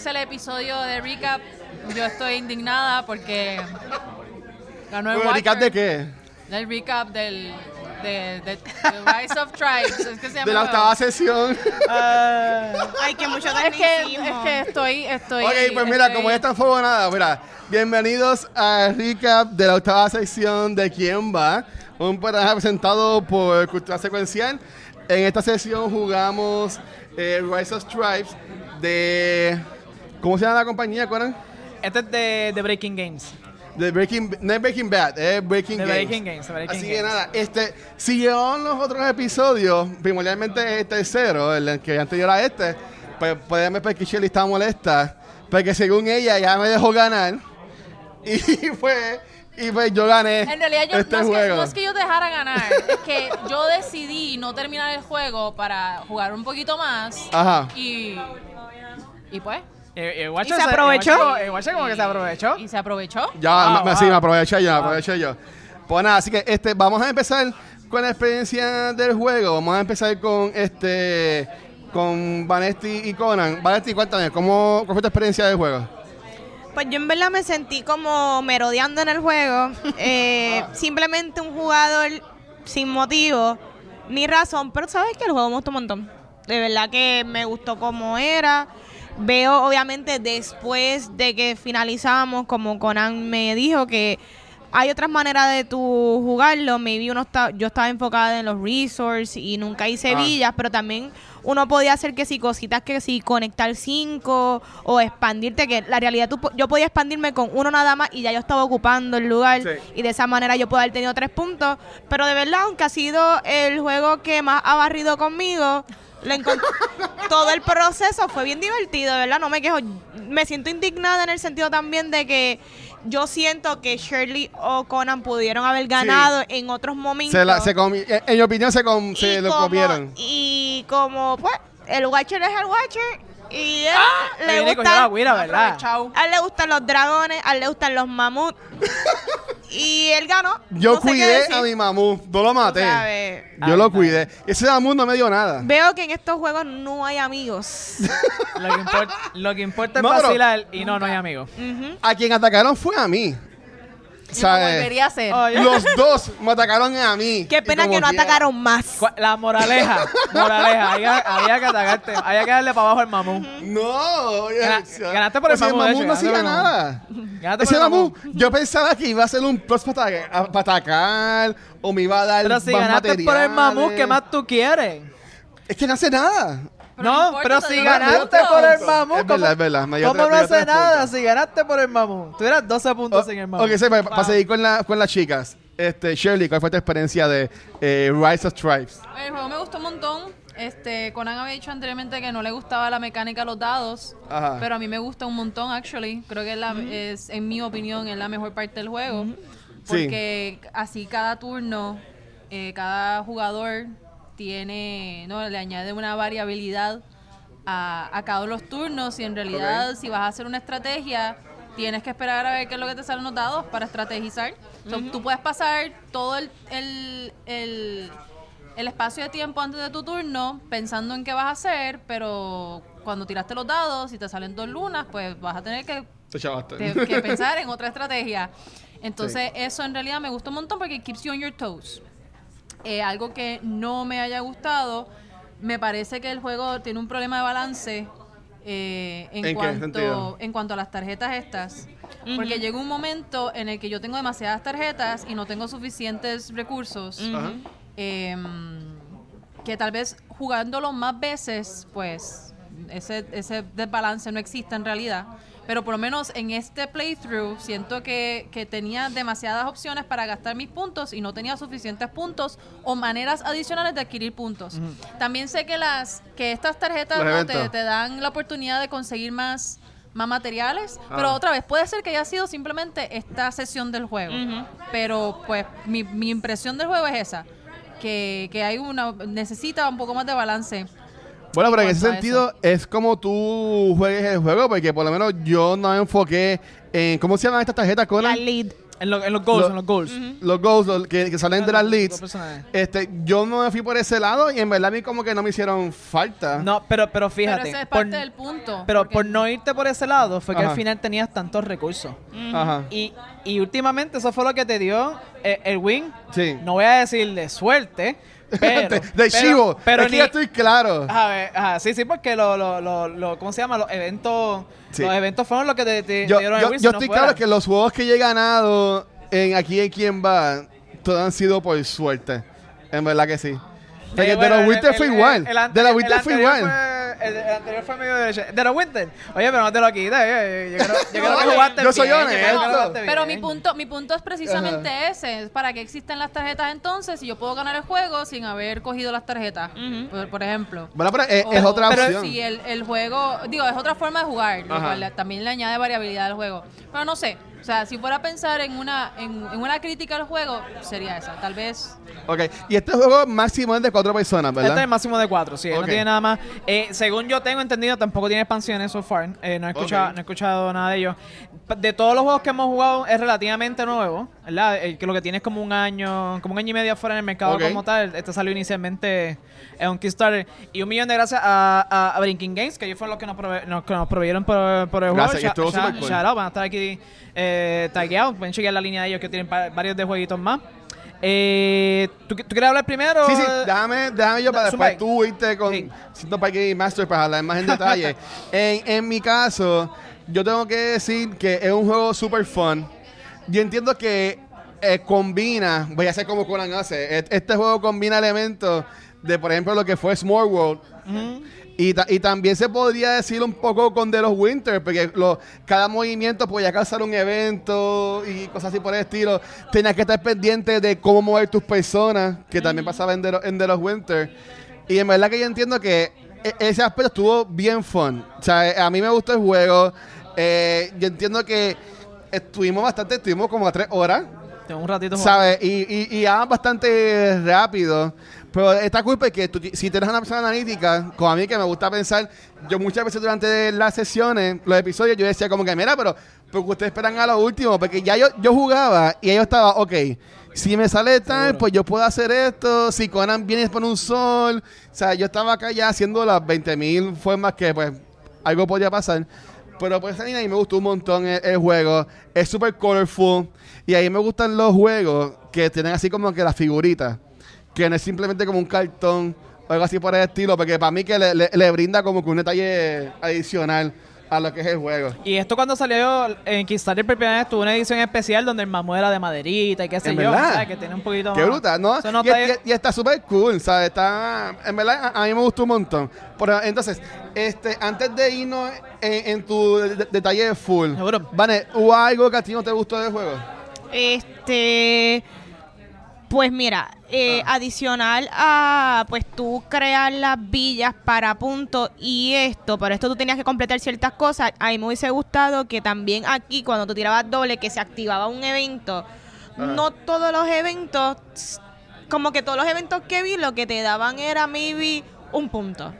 Es el episodio de recap. Yo estoy indignada porque ganó el Bueno, ¿Recap de qué? Del recap del de, de- de Rise of Tribes. Es que se llama De la octava sesión. Ay, que mucho Es que, es que estoy, estoy. ok, pues mira, estoy- como ya está fuego nada, mira. Bienvenidos al recap de la octava sección de ¿Quién va? Un programa presentado por Cultura Secuencial. En esta sesión jugamos eh, Rise of Tribes de... ¿Cómo se llama la compañía, Conan? Este es de, de Breaking Games. De Breaking, no es Breaking Bad, es Breaking De Games. Breaking Games, Breaking Así que nada, este, si llevaron los otros episodios, primordialmente el tercero, el que anterior a este, pues pueden ver que Shelly está molesta, porque según ella ya me dejó ganar, y pues, y pues yo gané En realidad, yo, este no, es que, juego. no es que yo dejara ganar, es que yo decidí no terminar el juego para jugar un poquito más. Ajá. Y. Y pues. El Watcher ¿Y se aprovechó? El Watcher como que se aprovechó. Y se aprovechó. Ya, Ah, me, wow. sí, me aproveché yo, me aproveché yo. Pues nada, así que este, vamos a empezar con la experiencia del juego. Vamos a empezar con este con Vanesti y Conan. Vanesti, cuéntame, ¿cómo, ¿cuál fue tu experiencia del juego? Pues yo en verdad me sentí como merodeando en el juego. Eh, simplemente un jugador sin motivo ni razón, pero sabes que el juego me gustó un montón. De verdad que me gustó como era. Veo, obviamente, después de que finalizamos, como Conan me dijo, que hay otras maneras de tú jugarlo. Maybe uno está, yo estaba enfocada en los resources y nunca hice Ah. villas, pero también uno podía hacer que si cositas que si conectar cinco o expandirte, que la realidad tú, yo podía expandirme con uno nada más y ya yo estaba ocupando el lugar Sí. y de esa manera yo puedo haber tenido tres puntos. Pero de verdad, aunque ha sido el juego que más ha barrido conmigo, todo el proceso fue bien divertido, de verdad, no me quejo. Me siento indignada en el sentido también de que yo siento que Shirley o Conan pudieron haber ganado en otros momentos. Se la, se comi- en, en mi opinión, se, com- se lo como- comieron. Y como, pues, el Watcher es el Watcher. Y él le Le viene con la gustan, güira, ¿verdad? A él le gustan los dragones, a él le gustan los mamuts. y él ganó. Yo No sé qué cuidé a mi mamú, no lo maté. ¿Sabes? Yo Ay, lo cuidé. Ese mamú no me dio nada. Veo que en estos juegos no hay amigos. Lo que importa, lo que importa es No, vacilar y no, no hay amigos. A quien atacaron fue a mí. Y lo ¿Sabes? volvería a hacer. Oye. Los dos me atacaron a mí. Qué Y pena como que no quiera. atacaron más. Cu- La moraleja, moraleja, había, había que atacarte, había que darle para abajo al mamú. No. oye, Gana- ganaste por el o sea, mamú, de mamú hecho, no ganaste hacía por el mamú. nada. Ganaste Ese por el mamú, mamú. yo pensaba que iba a ser un plus para atacar, para atacar o me iba a dar Pero si más ganaste por el mamú, materiales. ¿qué más tú quieres? Es que no hace nada. Pero no no, importa, pero si ganaste puntos. por el mamú, Es ¿cómo, verdad, es verdad, me dio ¿cómo tres- no me dio hace tres nada puntos. si ganaste por el mamú? Tuvieras 12 puntos en el mamú. ok, sí, para, para seguir con, la, con las chicas. Este, Shirley, ¿cuál fue tu experiencia de eh, Rise of Tribes? El juego me gustó un montón. Este, Conan había dicho anteriormente que no le gustaba la mecánica de los dados. Ajá. Pero a mí me gusta un montón, actually. Creo que es, la- es, en mi opinión, es la mejor parte del juego. Sí. Porque así cada turno, eh, cada jugador tiene, no, le añade una variabilidad a, a cada uno de los turnos. Y en realidad, si vas a hacer una estrategia, tienes que esperar a ver qué es lo que te salen los dados para estrategizar. So, tú puedes pasar todo el, el, el, el espacio de tiempo antes de tu turno pensando en qué vas a hacer, pero cuando tiraste los dados y te salen dos lunas, pues vas a tener que Te pensar en otra estrategia. Entonces, eso en realidad me gusta un montón porque it keeps you on your toes. Eh, algo que no me haya gustado, me parece que el juego tiene un problema de balance eh, en, ¿En qué cuanto, en cuanto a las tarjetas estas. Porque llega un momento en el que yo tengo demasiadas tarjetas y no tengo suficientes recursos. Em, que tal vez jugándolo más veces, pues ese, ese desbalance no existe en realidad. Pero por lo menos en este playthrough siento que, que tenía demasiadas opciones para gastar mis puntos y no tenía suficientes puntos o maneras adicionales de adquirir puntos. También sé que las que estas tarjetas te, te dan la oportunidad de conseguir más, más materiales, Ah. pero otra vez puede ser que haya sido simplemente esta sesión del juego. Pero pues mi, mi impresión del juego es esa, que, que hay una necesita un poco más de balance. Bueno, pero en ese sentido es como tú juegues el juego, porque por lo menos yo no me enfoqué en. ¿Cómo se llaman estas tarjetas, La Conan? lead. En, lo- en los goals, Lo- en los goals. los goals los que, que salen de las Los leads. Este, yo no me fui por ese lado y en verdad a mí como que no me hicieron falta. No, pero, pero fíjate. Pero ese es por- parte del punto. pero porque- por no irte por ese lado fue que Ajá. al final tenías tantos recursos. Ajá. Y, y últimamente eso fue lo que te dio eh, el win. Sí. No voy a decir de suerte, pero... de, Chivo. Pero es que ni- ya estoy claro. A ver, ajá, sí, sí, porque lo, lo, lo, lo- ¿cómo se llama? Los eventos, Sí. los eventos fueron los que te, te- yo dieron el yo, win, si yo estoy claro que los juegos que yo he ganado en aquí en quien va, todos han sido por suerte. En verdad que sí. Eh, de bueno, los Winter fue igual. de el Winter fue igual. El, el anterior fue medio. De los Winter. Oye, pero no te lo quites. eh, Yo creo, yo creo que No, jugaste yo soy bien, yo creo Pero mi punto, mi punto es precisamente ese, es para que existen las tarjetas entonces, si yo puedo ganar el juego sin haber cogido las tarjetas, por, por ejemplo. Bueno, pero es, O- es otra pero opción. Si el, el juego, digo, es otra forma de jugar, lo Ajá. cual le- también le añade variabilidad al juego. Pero no sé, o sea, si fuera a pensar en una, en, en una crítica al juego, sería esa. Tal vez Ok. Y este juego máximo es de cuatro personas, ¿verdad? Este es el máximo de cuatro, sí, no tiene nada más. Eh, según yo tengo entendido, tampoco tiene expansiones so far. Eh, no, he escuchado, no he escuchado nada de ellos. De todos los juegos que hemos jugado, es relativamente nuevo, ¿verdad? Eh, que lo que tiene es como un año, como un año y medio afuera en el mercado Ok. como tal. Este salió inicialmente en un Kickstarter. Y un millón de gracias a, a, a Brinking Games, que ellos fueron los que nos, prove- nos, que nos proveyeron por, por el Gracias, y juego. estuvo Sha- súper cool. shout out, van a estar aquí eh, tagueados. Pueden chequear la línea de ellos que tienen varios de jueguitos más. Eh, ¿tú, ¿Tú quieres hablar primero? Sí, sí, déjame, déjame yo para después tú irte con Sí. Siento para que Master para hablar más en detalle. en, en mi caso, yo tengo que decir que es un juego super fun. Yo entiendo que eh, combina, voy a hacer como Conan hace, et- este juego combina elementos de, por ejemplo, lo que fue Small World. Y, ta- y también se podría decir un poco con The Los Winter, porque lo- cada movimiento podía causar un evento y cosas así por el estilo. Tenías que estar pendiente de cómo mover tus personas, que también pasaba en The, Lo- en Los Winter. Y en verdad que yo entiendo que e- ese aspecto estuvo bien fun. O sea, eh, a mí me gustó el juego. Eh, yo entiendo que estuvimos bastante, estuvimos como a tres horas. Tengo un ratito. ¿Sabes? Y, y, y bastante rápido. Pero esta culpa es que tú si tienes una persona analítica, como a mí que me gusta pensar, yo muchas veces durante las sesiones, los episodios, yo decía como que, mira, pero porque ustedes esperan a lo último, porque ya yo, yo jugaba y yo estaba, ok, si me sale tal, pues yo puedo hacer esto, si Conan viene por un sol, o sea, yo estaba acá ya haciendo las 20 mil formas que pues algo podía pasar. Pero pues a mí me gustó un montón el, el juego. Es súper colorful. Y ahí me gustan los juegos que tienen así como que las figuritas. Que no es simplemente como un cartón o algo así por el estilo. Porque para mí que le, le- le brinda como que un detalle adicional a lo que es el juego. Y esto cuando salió en Kickstarter por primera vez tuvo una edición especial donde el mamú era de maderita y qué sé ¿En yo. verdad? ¿sabes? Que tiene un poquito Qué más. brutal, ¿no? No y, está- y- y está súper cool, ¿sabes? Está, en verdad, a, a mí me gustó un montón. Pero, entonces, este, antes de irnos en, en tu de- de- detalle full, Seguro. Vane, ¿hubo algo que a ti no te gustó del juego? Este, pues mira, eh, adicional a pues tú crear las villas para puntos y esto, pero esto tú tenías que completar ciertas cosas. A mí me hubiese gustado que también aquí cuando tú tirabas doble que se activaba un evento, no todos los eventos, como que todos los eventos que vi lo que te daban era maybe un punto.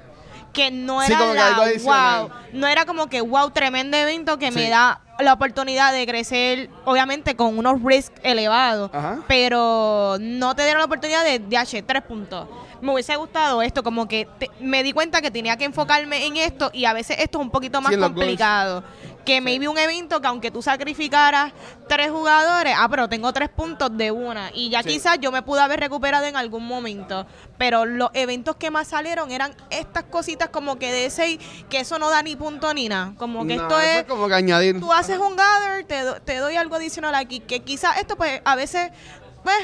Que no Sí, era como que la adicional. wow, no era como que wow, tremendo evento que Sí. me da la oportunidad de crecer, obviamente con unos risks elevados, Ajá. pero no te dieron la oportunidad de, de hacer tres puntos. Me hubiese gustado esto, como que te- me di cuenta que tenía que enfocarme en esto y a veces esto es un poquito más goals. Que maybe un evento que aunque tú sacrificaras tres jugadores, ah, pero tengo tres puntos de una. Y ya Sí. quizás yo me pude haber recuperado en algún momento. Pero los eventos que más salieron eran estas cositas como que de ese, que eso no da ni punto ni nada. Como que No, esto eso es como que añadir. tú haces un gather, te, do- te doy algo adicional aquí, que quizás esto pues a veces, pues,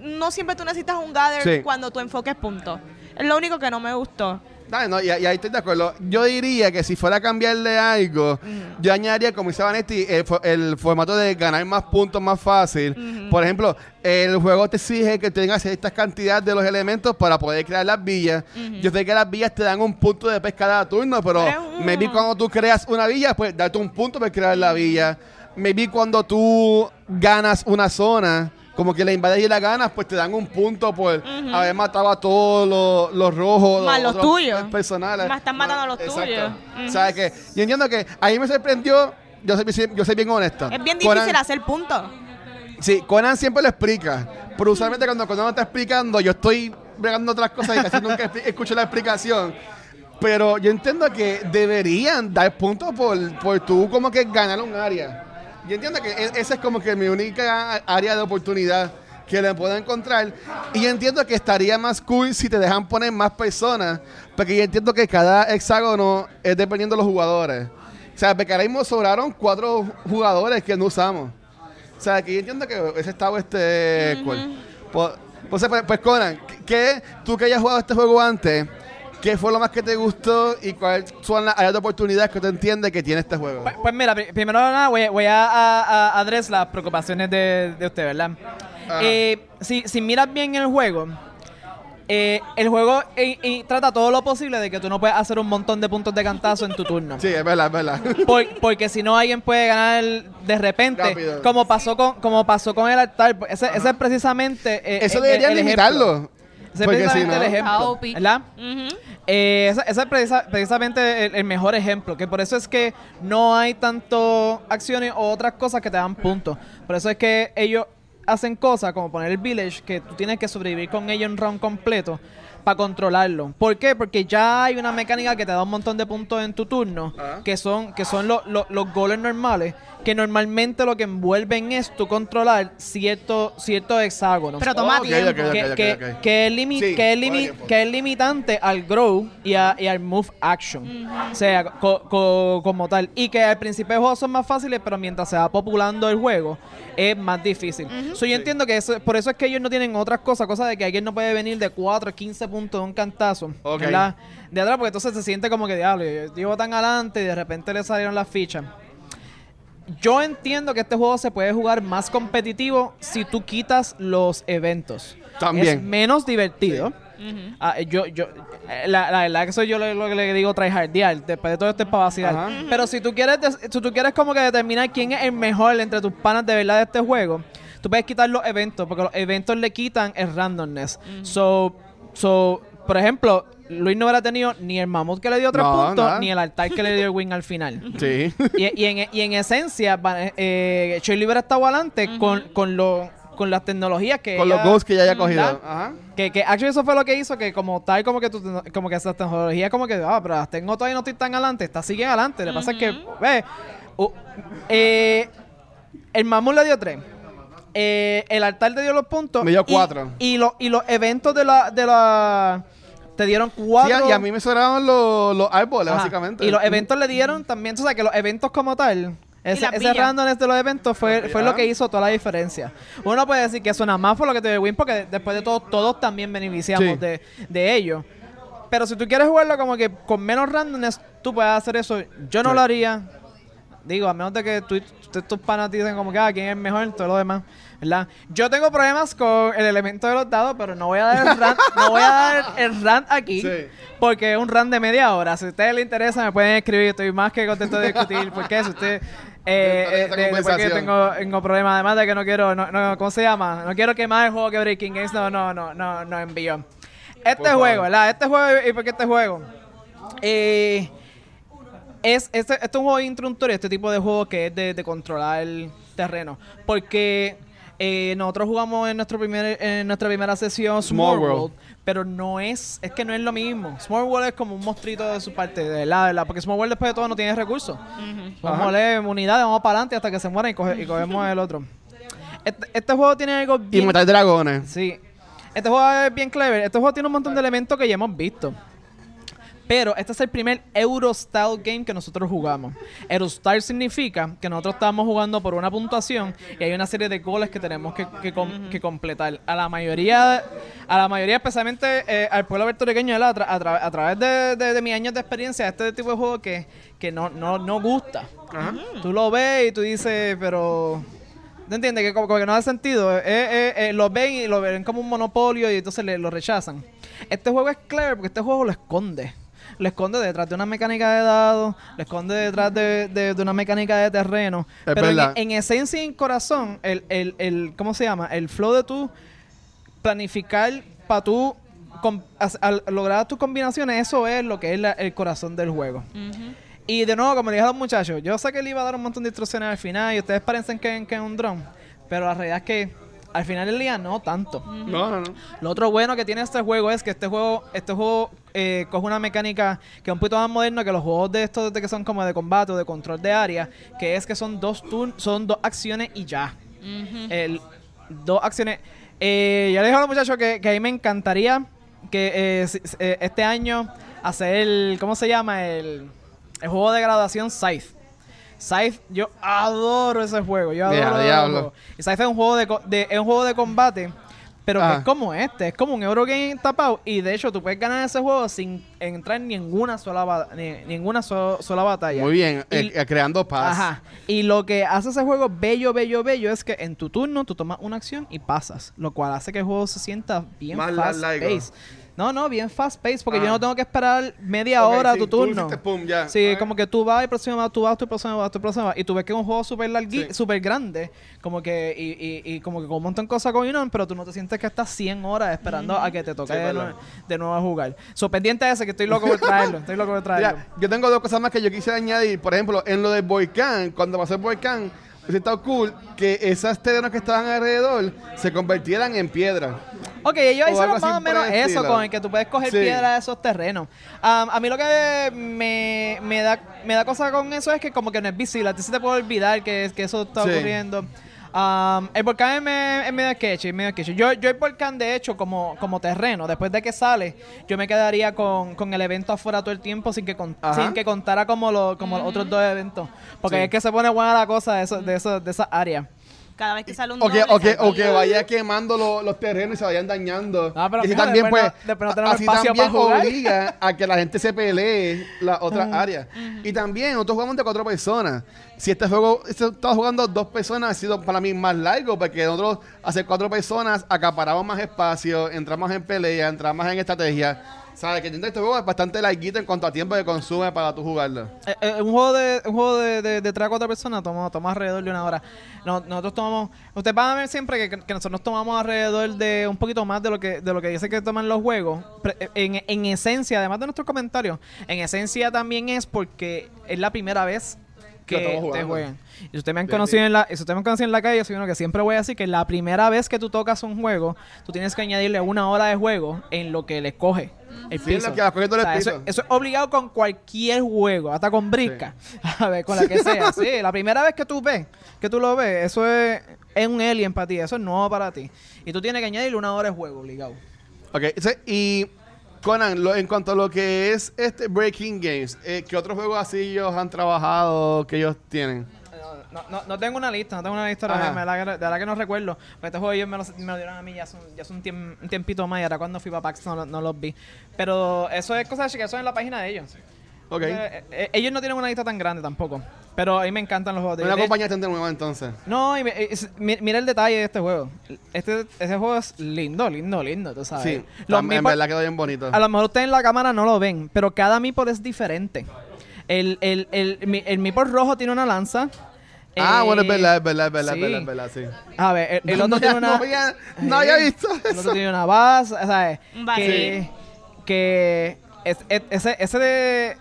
no siempre tú necesitas un gather Sí. cuando tu enfoque es punto. Es lo único que no me gustó. No, y, y ahí estoy de acuerdo. Yo diría que si fuera a cambiarle algo, yo añadiría, como dice Vanetti, el, fo- el formato de ganar más puntos más fácil. Por ejemplo, el juego te exige que tengas esta cantidad de los elementos para poder crear las villas. Yo sé que las villas te dan un punto de pesca cada turno, pero maybe cuando tú creas una villa, pues darte un punto para crear la villa. Maybe cuando tú ganas una zona, como que la invades y la ganas, pues te dan un punto por haber matado a todos los, los rojos. Más los tuyos. Personales. Más están matando a los tuyos. Ujú. ¿Sabes qué? Yo entiendo que ahí me sorprendió, yo soy, yo soy bien honesto. Es bien Conan- difícil hacer puntos. Sí, Conan siempre lo explica. Pero usualmente cuando Conan lo está explicando, yo estoy bregando otras cosas y casi nunca escucho la explicación. Pero yo entiendo que deberían dar puntos por, por tú como que ganar un área. Yo entiendo que e- esa es como que mi única área de oportunidad que le puedo encontrar. Y yo entiendo que estaría más cool si te dejan poner más personas. Porque yo entiendo que cada hexágono es dependiendo de los jugadores. O sea, porque ahora mismo sobraron cuatro jugadores que no usamos. O sea, que yo entiendo que ese estado este cool. Pues, pues, pues, Conan, ¿qué, tú que hayas jugado este juego antes, ¿qué fue lo más que te gustó y cuáles son las de oportunidades que tú entiendes que tiene este juego? Pues, pues mira, pri- primero nada voy, voy a, a, a address las preocupaciones de, de usted, ¿verdad? Ajá. Eh, si, si miras bien el juego, eh, el juego eh, eh, trata todo lo posible de que tú no puedes hacer un montón de puntos de cantazo en tu turno. Sí, es verdad, es verdad. Por- porque si no alguien puede ganar de repente, Rápido. como pasó con como pasó con el altar. pues Ese, ese es precisamente eh, Eso el- ejemplo. limitarlo. Ese es Porque si precisamente no... el ejemplo. ¿verdad? Ujú. Eh, ese, es precisa- precisamente el, el mejor ejemplo, que por eso es que no hay tanto acciones o otras cosas que te dan puntos. Por eso es que ellos hacen cosas como poner el village, que tú tienes que sobrevivir con ellos en round completo para controlarlo. ¿Por qué? Porque ya hay una mecánica que te da un montón de puntos en tu turno, Ah. que son, que son lo- lo- los goles normales, que normalmente lo que envuelven es tu controlar ciertos ciertos hexágonos Pero toma tiempo. que, que- que es limi- Sí, que, es toma limi- tiempo. que es limitante al grow y, a- y al move action. O sea, co- co- como tal. Y que al principio del juego son más fáciles, pero mientras se va populando el juego, es más difícil. So, yo entiendo que eso, por eso es que ellos no tienen otras cosas, cosas de que alguien no puede venir de 4 a 15 puntos de un cantazo. De atrás, porque entonces se siente como que, diablo, yo llevo tan adelante y de repente le salieron las fichas. Yo entiendo que este juego se puede jugar más competitivo si tú quitas los eventos. También. Es menos divertido. Ah, yo, yo, la, la verdad que soy yo lo, lo que le digo tryhardear. Después de todo esto es para vacilar. Pero si tú quieres, des- si tú quieres como que determinar quién es el mejor entre tus panas de verdad de este juego, tú puedes quitar los eventos, porque los eventos le quitan el randomness. So, so, por ejemplo, Luis no hubiera tenido ni el mamut que le dio tres No, puntos, nada. ni el altar que le dio el win al final. Sí. Y, y en, y en esencia, eh, Choi hubiera estado adelante con, con, lo, con las tecnologías que Con ella- los ghosts que ya haya cogido. Ajá. Que, que actually eso fue lo que hizo que como tal, como que tu, tecno- como que esas tecnologías como que, ah, pero las tengo todavía no estoy tan adelante, está siguen adelante. Lo que pasa es que, ve, uh, eh, el mamut le dio tres. Eh, el altar te dio los puntos. Me dio y- cuatro. Y, los y los eventos de la, de la te dieron Sí, cuatro. y a mí me sobraron los, los árboles, Ajá. básicamente. Y los eventos le dieron también, tú sabes que los eventos como tal, ese, ese randomness de los eventos fue, fue lo que hizo toda la diferencia. Uno puede decir que suena más por lo que te dio Win, porque después de todo, todos también beneficiamos Sí. de, de ello. Pero si tú quieres jugarlo como que con menos randomness, tú puedes hacer eso. Yo no Sí. lo haría. Digo, a menos de que tú, tú- tus panas dicen como que ah, quién es mejor, todo lo demás, ¿verdad? Yo tengo problemas con el elemento de los dados, pero no voy a dar el rant, no voy a dar el rant aquí, Sí. porque es un rant de media hora. Si a ustedes les interesa, me pueden escribir, estoy más que contento de discutir, porque si usted... Eh, de eh, de- tengo, tengo problemas, además de que no quiero, no, no, ¿cómo se llama? No quiero quemar el juego que Breaking Games no, no, no, no, no envió. Este Por favor. juego, ¿verdad? Este juego, ¿y por qué este juego? Eh, es, este, este es un juego introductorio, este tipo de juego que es de, de controlar el terreno. Porque eh, nosotros jugamos en, nuestro primer, en nuestra primera sesión Small, Small World, World. pero no es, es que no es lo mismo. Small World es como un monstruito de su parte, de de verdad, porque Small World después de todo no tiene recursos. Vamos a leer unidades, vamos para adelante hasta que se muera y, coge- y cogemos el otro. Este, este juego tiene algo Y bien matar dragones. Sí. Este juego es bien clever. Este juego tiene un montón de elementos que ya hemos visto. Pero este es el primer Euro-Style game que nosotros jugamos. Euro-Style significa que nosotros estamos jugando por una puntuación y hay una serie de goles que tenemos que, que com- que completar. A la mayoría, a la mayoría especialmente eh, al pueblo puertorriqueño, a, tra- a tra- a través de, de- de mis años de experiencia, este tipo de juego que, que no, no, no gusta. Tú lo ves y tú dices, pero... ¿No entiendes? Que como, como que no hace sentido. Eh, eh, eh, lo ven y lo ven como un monopolio y entonces le, lo rechazan. Este juego es clever porque este juego lo esconde. Lo esconde detrás de una mecánica de dados, lo esconde detrás de, de- de una mecánica de terreno. Es Pero en, verdad. en esencia y en corazón, el, el, el, ¿cómo se llama? El flow de tu planificar para tú com- as- al lograr tus combinaciones, eso es lo que es la- el corazón del juego. Y de nuevo, como le dije a los muchachos, yo sé que le iba a dar un montón de instrucciones al final y ustedes parecen que, que es un dron. Pero la realidad es que al final del día no tanto. No, no, no. Lo otro bueno que tiene este juego es que este juego, este juego eh, coge una mecánica que es un poquito más moderna que los juegos de estos de que son como de combate o de control de área, que es que son dos turn, son dos acciones y ya. El, dos acciones. Eh, ya le dije a los muchachos que, que a mí me encantaría que eh, si- eh, este año hacer el, ¿cómo se llama? El, el juego de graduación Scythe. Scythe, yo adoro ese juego. Yo adoro ese diablo. juego. Y Scythe es un juego de, co- de- es un juego de combate, pero que Ah. es como este, es como un Eurogame tapado. Y de hecho, tú puedes ganar ese juego sin entrar en ninguna sola, ba- ni- ninguna so- sola batalla. Muy bien, Y- eh, eh, creando paz. Ajá. Y lo que hace ese juego bello, bello, bello es que en tu turno tú tomas una acción y pasas. Lo cual hace que el juego se sienta bien Más No, no, bien fast paced porque Ah. yo no tengo que esperar media hora a sí, tu tú turno. hiciste pum, ya. Sí, Ah. como que tú vas y próximo vas, tú vas, tú próximo vas, tú próximo vas. Y tú ves que es un juego súper largui, Sí. súper grande, como que, y, y, y como que con un montón de cosas going on, pero tú no te sientes que estás 100 horas esperando a que te toque Sí, de, de nuevo a jugar. So, pendiente de ese, que estoy loco por traerlo, estoy loco por traerlo. Yo tengo dos cosas más que yo quisiera añadir. Por ejemplo, en lo del volcán, cuando pasó el volcán, estado cool que esas terrenos que estaban alrededor se convirtieran en piedra. Ok, ellos O hicieron más o menos eso estilo. con el que tú puedes coger Sí. piedra de esos terrenos. Am, a mí lo que me, me da me da cosa con eso es que como que no es visible. A ti se te puede olvidar que, que eso está Sí. ocurriendo. Am, el volcán es, me- es medio sketchy, es medio sketchy. Yo, yo el volcán, de hecho, como, como terreno, después de que sale, yo me quedaría con, con el evento afuera todo el tiempo sin que, con- sin que contara como, lo, como los otros dos eventos. Porque Sí. es que se pone buena la cosa de, eso, de, eso, de esa área. Cada vez que sale un O que, doble, o que, o vaya quemando lo- los terrenos y se vayan dañando. Ah, pero y así fíjate, también, después pues, no- después no tenemos así espacio también para jugar. obliga a que la gente se pelee las otras áreas. Y también, nosotros jugamos de cuatro personas. Si este juego este estaba jugando dos personas, ha sido para mí más largo, porque nosotros, hacer cuatro personas, acaparamos más espacio, entramos en pelea, entramos en estrategia. ¿Sabes? Que este juego es bastante larguito en cuanto a tiempo que consume para tú jugarlo. Eh, eh, un juego de un juego de, de, de tres a cuatro personas toma, toma alrededor de una hora. No- nosotros tomamos, ustedes van a ver siempre que, que nosotros tomamos alrededor de un poquito más de lo que de lo que dice que toman los juegos. Eh, En, en esencia, además de nuestros comentarios, en esencia también es porque es la primera vez Que te juegan. Y si ustedes me han Bien, conocido en la, si ustedes me han conocido en la calle, yo soy uno que siempre voy a decir que la primera vez que tú tocas un juego, tú tienes que añadirle una hora de juego en lo que le coge el Sí, en piso. lo que va cogiendo el O sea, eso, piso. eso es obligado con cualquier juego, hasta con brisca. A ver, con la que sea. Sí, la primera vez que tú ves, que tú lo ves, eso es, es un alien para ti, eso es nuevo para ti. Y tú tienes que añadirle una hora de juego, obligado. Ok, y Conan, lo- en cuanto a lo que es este Breaking Games, eh, ¿qué otros juegos así ellos han trabajado que ellos tienen? No, no, no tengo una lista, no tengo una lista de verdad que- de verdad que no recuerdo. Porque este juego ellos me lo, me lo dieron a mí ya hace, un- ya hace un, tiemp- un tiempito más y ahora cuando fui para PAX no, no los vi. Pero eso es cosa que eso es en la página de ellos. Ok. Eh, eh, ellos no tienen una lista tan grande tampoco. Pero a mí me encantan los juegos de Una de- compañía nueva entonces. No, y me- es- mi- mira el detalle de este juego. Este, este juego es lindo, lindo, lindo, tú sabes. Sí, Los tam- en meeples- verdad quedó bien bonito. a lo mejor ustedes en la cámara no lo ven, pero cada meeple es diferente. El, el, el, mi- el meeple rojo tiene una lanza. Ah, Eh, bueno, es verdad, es verdad, es verdad, sí. es verdad, es verdad, sí. A ver, el, el No, otro no, tiene no una... había- no había Eh, visto El eso. otro tiene una base, ¿sabes? Un base. Que, que es- es- ese, ese de...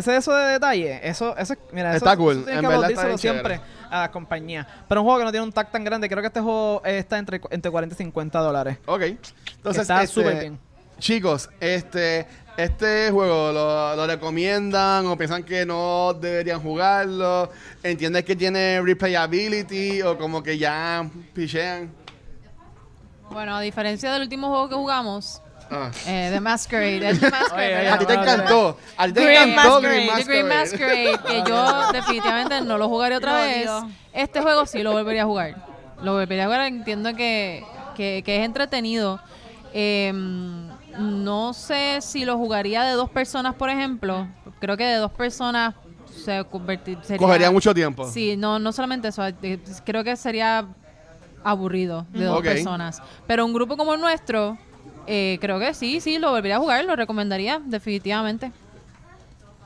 Ese eso de detalle, eso, eso, mira, Está eso, cool, eso tienes en que aplaudírselo siempre chévere. a la compañía. Pero un juego que no tiene un tag tan grande, creo que este juego está entre, entre 40 y 50 dólares. Ok. Entonces, Está este, súper bien. Chicos, este, este juego lo, lo recomiendan o piensan que no deberían jugarlo. ¿Entiendes que tiene replayability o como que ya pichean? Bueno, a diferencia del último juego que jugamos, Ah. eh, The Masquerade, The Masquerade. A ti te encantó. A ti te Green encantó Masquerade, Green The Green Masquerade. Masquerade, que yo definitivamente no lo jugaré otra vez. Este juego sí lo volvería a jugar. Lo volvería a jugar, entiendo que, que, que es entretenido. Eh, no sé si lo jugaría de dos personas, por ejemplo. Creo que de dos personas se convertir, sería... Cogería mucho tiempo. Sí, no, no solamente eso. eh, Creo que sería aburrido de dos personas. Pero un grupo como el nuestro, eh, creo que sí, sí, lo volvería a jugar, lo recomendaría, definitivamente.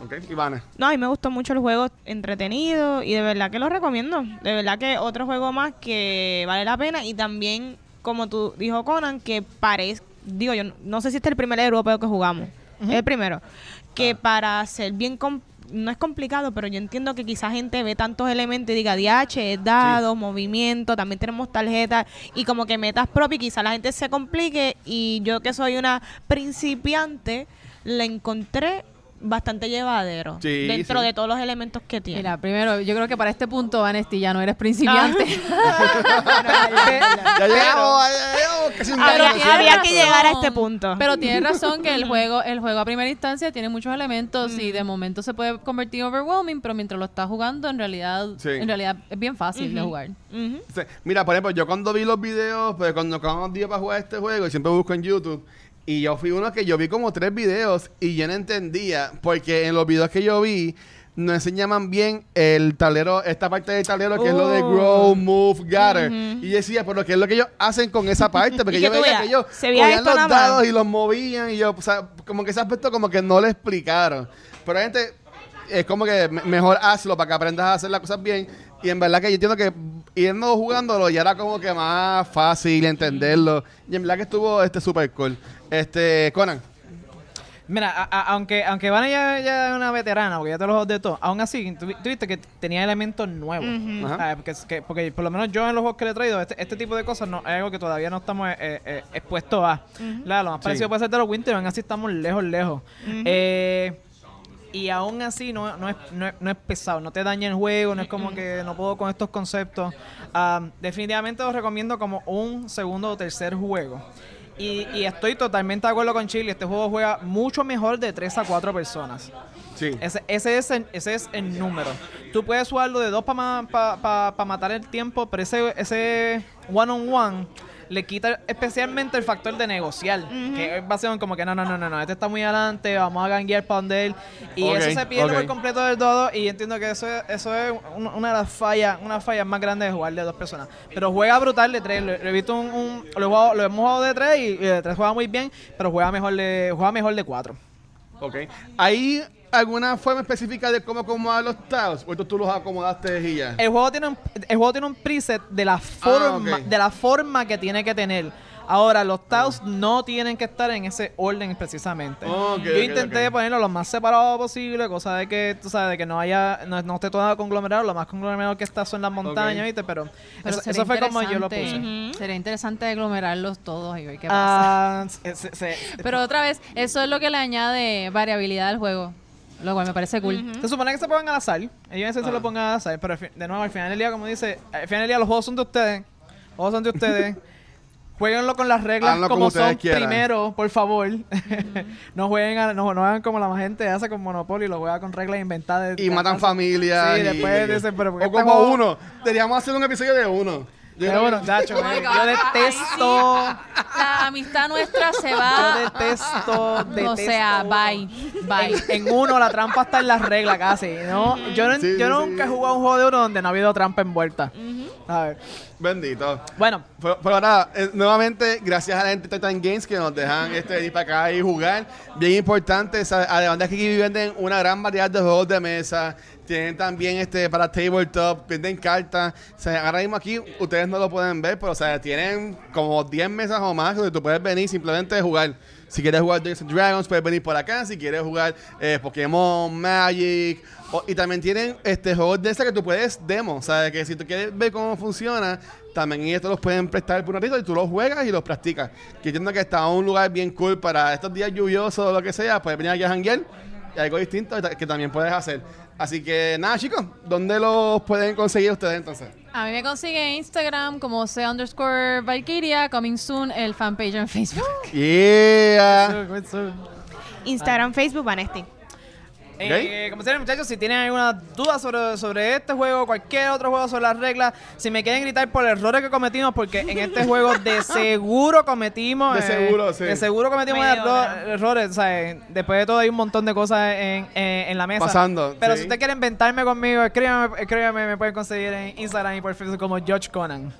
Ok, Ivana. No, a mí me gustó mucho el juego entretenido y de verdad que lo recomiendo. De verdad que otro juego más que vale la pena y también, como tú dijo Conan, que parece, digo yo, no sé si este es el primer europeo que jugamos, es el primero, que para ser bien, com- no es complicado, pero yo entiendo que quizá gente ve tantos elementos y diga DH, dados, movimiento, también tenemos tarjetas y como que metas propias, quizá la gente se complique y yo que soy una principiante, la encontré bastante llevadero Sí, dentro sí. de todos los elementos que tiene. Mira, primero, yo creo que para este punto, Vanesti, ya no eres principiante. Ya llegamos, ya llegamos, casi un había, que llegar a este punto. Pero tienes razón que el juego, el juego a primera instancia tiene muchos elementos y de momento se puede convertir en overwhelming, pero mientras lo estás jugando, en realidad, Sí. en realidad es bien fácil de jugar. Mira, por ejemplo, yo cuando vi los videos, pues cuando acabamos días para jugar este juego, y siempre busco en YouTube, y yo fui uno que yo vi como tres videos y yo no entendía, porque en los videos que yo vi, no enseñaban bien el tablero, esta parte del tablero que es lo de Oh. grow, move, gather. Y yo decía, pero ¿qué es lo que ellos hacen con esa parte? Porque yo que veía veas, que ellos se veía los dados y los movían, y yo, o sea, como que ese aspecto como que no le explicaron. Pero gente, es como que me- mejor hazlo para que aprendas a hacer las cosas bien. Y en verdad que yo entiendo que yendo jugándolo ya era como que más fácil entenderlo. Y en verdad que estuvo este super cool. Este, Conan. Mira, a- a- aunque aunque Vane ya, ya es una veterana, porque ya te los juegos de todo, aún así, tú, tú viste que tenía elementos nuevos. Ajá. Ah, porque, que- porque por lo menos yo en los juegos que le he traído, este, este tipo de cosas no, es algo que todavía no estamos eh, eh, expuestos a. Claro, lo más Sí. parecido puede ser de los Winter, aún así estamos lejos, lejos. Eh, y aún así no, no, es, no, es, no es pesado, no te daña el juego, no es como que no puedo con estos conceptos. Ah, definitivamente los recomiendo como un segundo o tercer juego. Y, y estoy totalmente de acuerdo con Chile, este juego juega mucho mejor de 3 a 4 personas. Sí. Ese, ese, es el, ese es el número. Tú puedes jugarlo de dos para pa, pa- pa matar el tiempo, pero ese, ese one on one le quita especialmente el factor de negociar. Que es básicamente como que no, no, no, no, no, este está muy adelante, vamos a ganguear para donde él. Y eso se pierde por completo del todo. Y entiendo que eso es, eso es un- una de las fallas, una fallas más grandes de jugar de dos personas. Pero juega brutal de tres. Lo, lo he visto un, un- lo, he jugado- lo hemos jugado de tres y, y de tres juega muy bien, pero juega mejor de, juega mejor de cuatro. Ok. ¿Hay alguna forma específica de cómo acomodar los tiles? ¿O esto tú los acomodaste y ya? El juego tiene un, el juego tiene un preset de la forma ok. de la forma que tiene que tener. Ahora, los tiles no tienen que estar en ese orden precisamente. Yo intenté ok. ponerlo lo más separado posible, cosa de que, tú sabes, de que no haya, no, no esté todo conglomerado, lo más conglomerado que está son las montañas. ¿viste? Pero, Pero eso, fue como yo lo puse. Sería interesante aglomerarlos todos y ver qué pasa. Ah, se- se- se- Pero otra vez, eso es lo que le añade variabilidad al juego. Lo cual me parece cool. Se supone que se pongan al azar. Ellos dicen se Ah. lo pongan al azar. Pero de nuevo, al final del día, como dice, al final del día los juegos son de ustedes. Los juegos son de ustedes. Jueguenlo con las reglas Háganlo como son quieran. primero, por favor. no jueguen a- no, no hagan como la gente hace con Monopoly, lo juega con reglas inventadas. Y matan familias. Sí, y- después dicen, pero ¿por qué O este como juego- uno. Deberíamos hacer un episodio de uno. Yo creo bueno, Nacho, Oh eh, yo detesto. La amistad nuestra se Yo va. detesto, detesto. O sea, bye. Bye. En, en uno la trampa está en las reglas casi, ¿no? Yo, no, Sí, yo sí, nunca sí. he jugado un juego de uno donde no ha habido trampa envuelta. A ver. Bendito. Bueno, Pero, pero nada, eh, nuevamente, gracias a la gente de Titan Games que nos dejan este, ir para acá y jugar. Bien importante, además de que aquí venden una gran variedad de juegos de mesa. Tienen también este para tabletop, venden cartas. O sea, ahora mismo aquí ustedes no lo pueden ver, pero o sea, tienen como 10 mesas o más donde tú puedes venir simplemente a jugar. Si quieres jugar Dungeons Dragons, puedes venir por acá. Si quieres jugar eh, Pokémon, Magic. y también tienen este juegos de esa que tú puedes demo. O sea, que si tú quieres ver cómo funciona, también te los pueden prestar por un ratito y tú los juegas y los practicas. Que entiendo que está un lugar bien cool para estos días lluviosos o lo que sea. Puedes venir aquí a janguear y algo distinto que también puedes hacer. Así que nada, chicos, ¿dónde los pueden conseguir ustedes entonces? A mí me consigue en Instagram como C underscore Valkyria, coming soon, el fanpage en Facebook. Yeah. Instagram, Facebook, Vanesti. Eh, como siempre, muchachos, si tienen alguna duda sobre, sobre este juego, cualquier otro juego sobre las reglas, si me quieren gritar por errores que cometimos, porque en este juego de seguro cometimos. De eh, seguro, sí. De seguro cometimos erro- errores. O sea, eh, después de todo, hay un montón de cosas en, en- en la mesa. Pasando, Pero sí. si usted quiere inventarme conmigo, escríbame, escríbame, me pueden conseguir en Instagram y por Facebook como George Conan.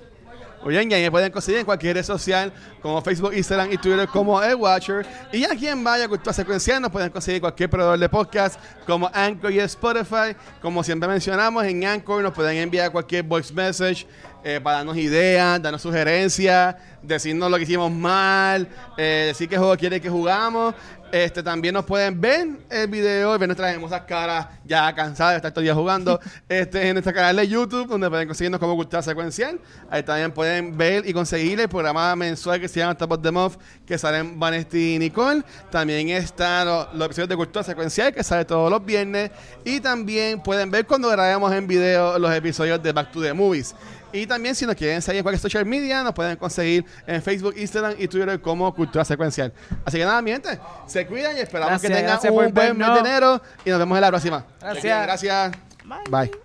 Oye, me pueden conseguir en cualquier red social como Facebook, Instagram y Twitter como El Watcher. Y aquí en Vaya Cultura Secuencial nos pueden conseguir cualquier proveedor de podcast como Anchor y Spotify. Como siempre mencionamos, en Anchor nos pueden enviar cualquier voice message eh, para darnos ideas, darnos sugerencias, decirnos lo que hicimos mal, eh, decir qué juego quieren que jugamos. Este, también nos pueden ver el video y ver nuestras hermosas caras ya cansadas de estar todo el día jugando este, en nuestro canal de YouTube, donde pueden conseguirnos como Cultura Secuencial. Ahí también pueden ver y conseguir el programa mensual que se llama Top of the Month, que salen Vanesti y Nicole. También están los, los episodios de Cultura Secuencial, que sale todos los viernes. Y también pueden ver cuando grabamos en video los episodios de Back to the Movies. Y también si nos quieren seguir en cualquier social media, nos pueden conseguir en Facebook, Instagram y Twitter como Cultura Secuencial. Así que nada, mi gente, se cuidan y esperamos que tengan un buen mes vernos. de enero y nos vemos en la próxima. Gracias. Gracias. Bye.